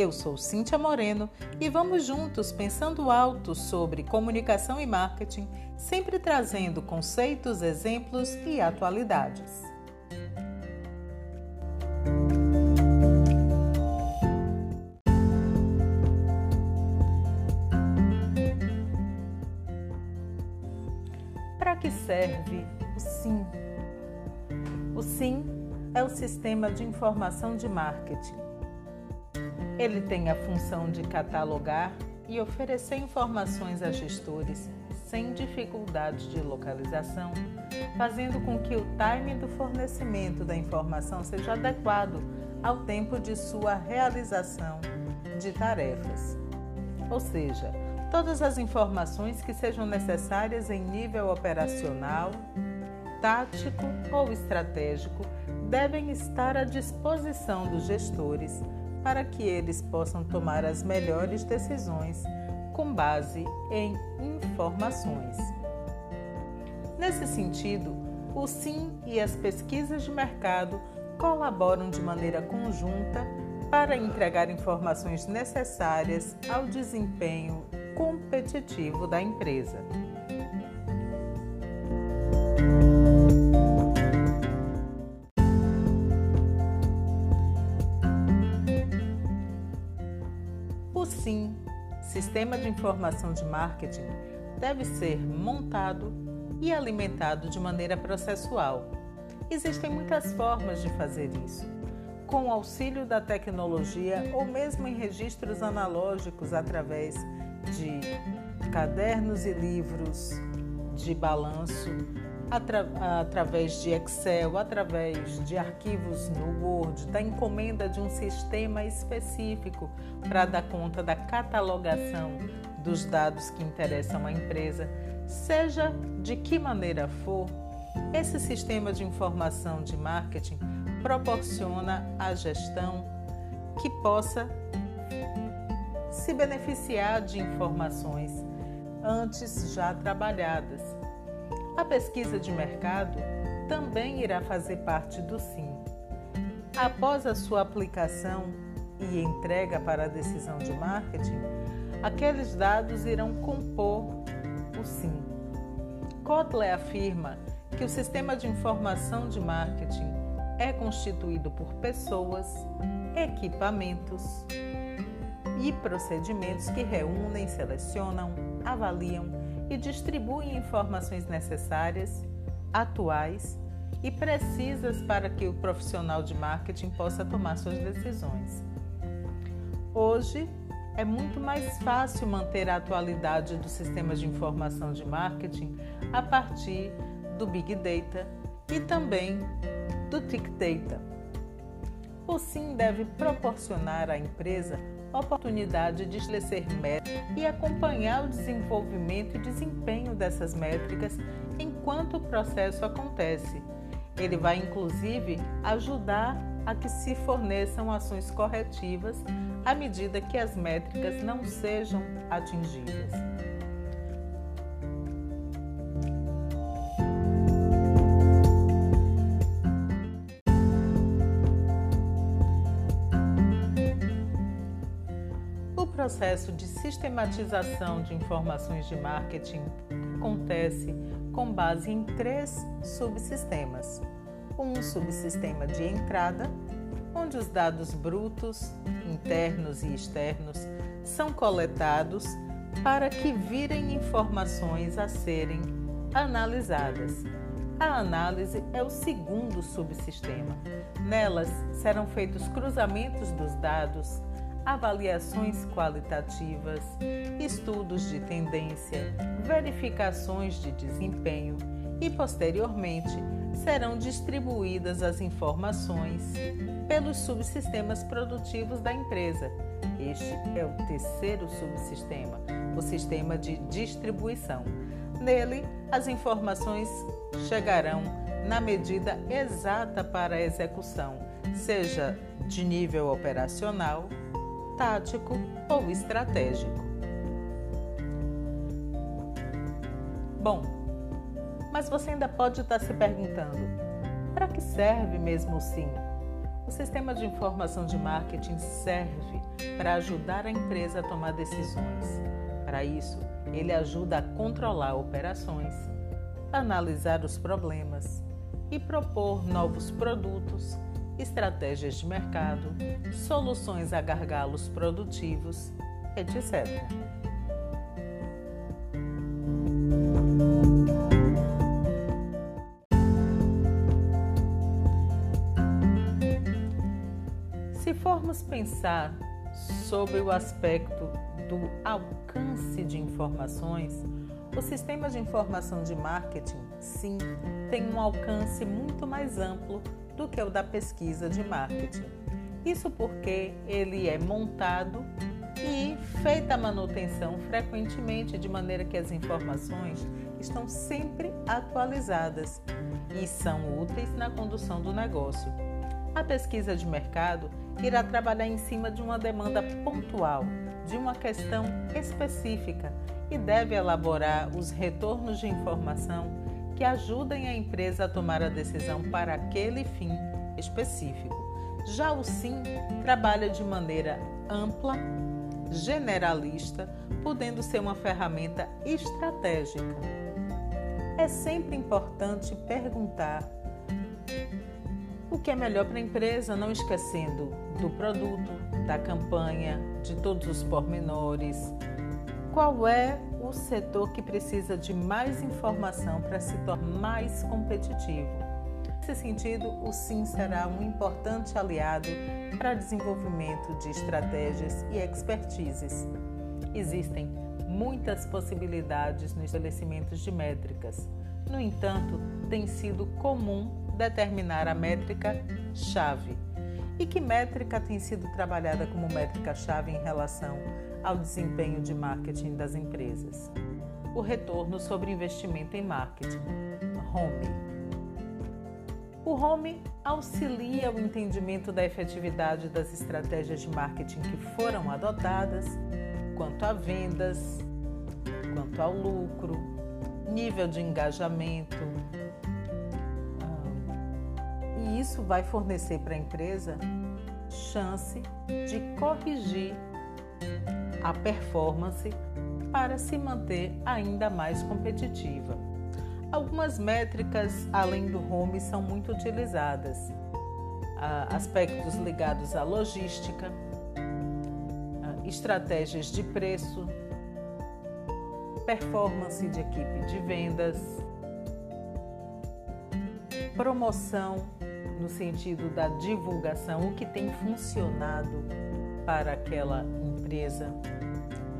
Eu sou Cíntia Moreno e vamos juntos pensando alto sobre comunicação e marketing, sempre trazendo conceitos, exemplos e atualidades. Para que serve o SIM? O SIM é o Sistema de Informação de Marketing ele tem a função de catalogar e oferecer informações a gestores sem dificuldades de localização, fazendo com que o time do fornecimento da informação seja adequado ao tempo de sua realização de tarefas. Ou seja, todas as informações que sejam necessárias em nível operacional, tático ou estratégico devem estar à disposição dos gestores para que eles possam tomar as melhores decisões com base em informações. Nesse sentido, o SIM e as pesquisas de mercado colaboram de maneira conjunta para entregar informações necessárias ao desempenho competitivo da empresa. SIM, Sistema de Informação de Marketing, deve ser montado e alimentado de maneira processual. Existem muitas formas de fazer isso, com o auxílio da tecnologia ou mesmo em registros analógicos através de cadernos e livros de balanço, atra através de Excel, através de arquivos no Word, da encomenda de um sistema específico para dar conta da catalogação dos dados que interessam à empresa, seja de que maneira for, esse sistema de informação de marketing proporciona a gestão que possa se beneficiar de informações antes já trabalhadas a pesquisa de mercado também irá fazer parte do SIM. Após a sua aplicação e entrega para a decisão de marketing, aqueles dados irão compor o SIM. Kotler afirma que o sistema de informação de marketing é constituído por pessoas, equipamentos e procedimentos que reúnem, selecionam, avaliam e distribuem informações necessárias, atuais e precisas para que o profissional de marketing possa tomar suas decisões. Hoje, é muito mais fácil manter a atualidade dos sistemas de informação de marketing a partir do Big Data e também do Tick Data. O SIM deve proporcionar à empresa oportunidade de estabelecer metas e acompanhar o desenvolvimento e desempenho dessas métricas enquanto o processo acontece. Ele vai inclusive ajudar a que se forneçam ações corretivas à medida que as métricas não sejam atingidas. Processo de sistematização de informações de marketing acontece com base em três subsistemas. Um subsistema de entrada, onde os dados brutos, internos e externos são coletados para que virem informações a serem analisadas. A análise é o segundo subsistema. Nelas serão feitos cruzamentos dos dados avaliações qualitativas, estudos de tendência, verificações de desempenho e, posteriormente, serão distribuídas as informações pelos subsistemas produtivos da empresa. Este é o terceiro subsistema, o sistema de distribuição. Nele, as informações chegarão na medida exata para a execução, seja de nível operacional, tático ou estratégico. Bom, mas você ainda pode estar se perguntando: para que serve mesmo o SIM? O sistema de informação de marketing serve para ajudar a empresa a tomar decisões. Para isso, ele ajuda a controlar operações, analisar os problemas e propor novos produtos, estratégias de mercado, soluções a gargalos produtivos, etc. Se formos pensar sobre o aspecto do alcance de informações, o sistema de informação de marketing, sim, tem um alcance muito mais amplo do que o da pesquisa de marketing. Isso porque ele é montado e feita a manutenção frequentemente, de maneira que as informações estão sempre atualizadas e são úteis na condução do negócio. A pesquisa de mercado irá trabalhar em cima de uma demanda pontual, de uma questão específica e deve elaborar os retornos de informação que ajudem a empresa a tomar a decisão para aquele fim específico. Já o SIM trabalha de maneira ampla, generalista, podendo ser uma ferramenta estratégica. É sempre importante perguntar o que é melhor para a empresa, não esquecendo do produto, da campanha, de todos os pormenores. Qual é o setor que precisa de mais informação para se tornar mais competitivo? Nesse sentido, o SIM será um importante aliado para desenvolvimento de estratégias e expertises. Existem muitas possibilidades no estabelecimento de métricas. No entanto, tem sido comum determinar a métrica chave. E que métrica tem sido trabalhada como métrica chave em relação ao desempenho de marketing das empresas? O retorno sobre investimento em marketing, home. O home auxilia o entendimento da efetividade das estratégias de marketing que foram adotadas, quanto a vendas, quanto ao lucro, nível de engajamento, e isso vai fornecer para a empresa chance de corrigir a performance para se manter ainda mais competitiva. Algumas métricas além do home são muito utilizadas. Aspectos ligados à logística, estratégias de preço, performance de equipe de vendas, promoção no sentido da divulgação, o que tem funcionado para aquela empresa,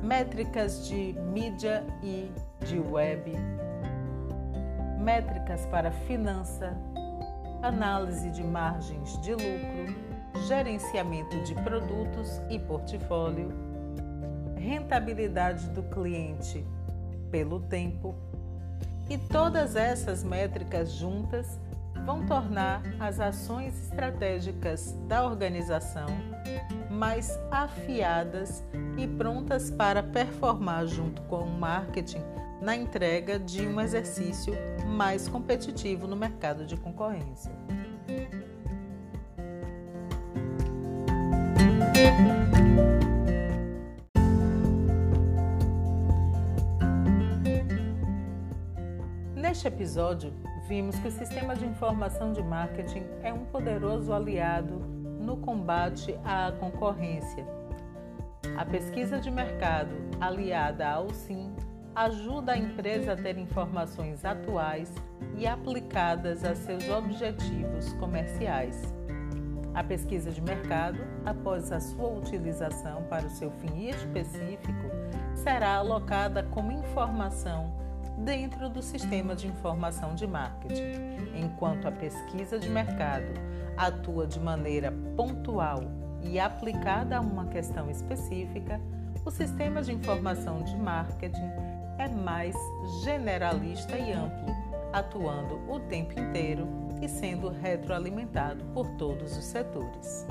métricas de mídia e de web, métricas para finança, análise de margens de lucro, gerenciamento de produtos e portfólio, rentabilidade do cliente pelo tempo. E todas essas métricas juntas vão tornar as ações estratégicas da organização mais afiadas e prontas para performar junto com o marketing na entrega de um exercício mais competitivo no mercado de concorrência. Neste episódio, vimos que o sistema de informação de marketing é um poderoso aliado no combate à concorrência. A pesquisa de mercado, aliada ao SIM, ajuda a empresa a ter informações atuais e aplicadas a seus objetivos comerciais. A pesquisa de mercado, após a sua utilização para o seu fim específico, será alocada como informação dentro do sistema de informação de marketing, enquanto a pesquisa de mercado atua de maneira pontual e aplicada a uma questão específica, o sistema de informação de marketing é mais generalista e amplo, atuando o tempo inteiro e sendo retroalimentado por todos os setores.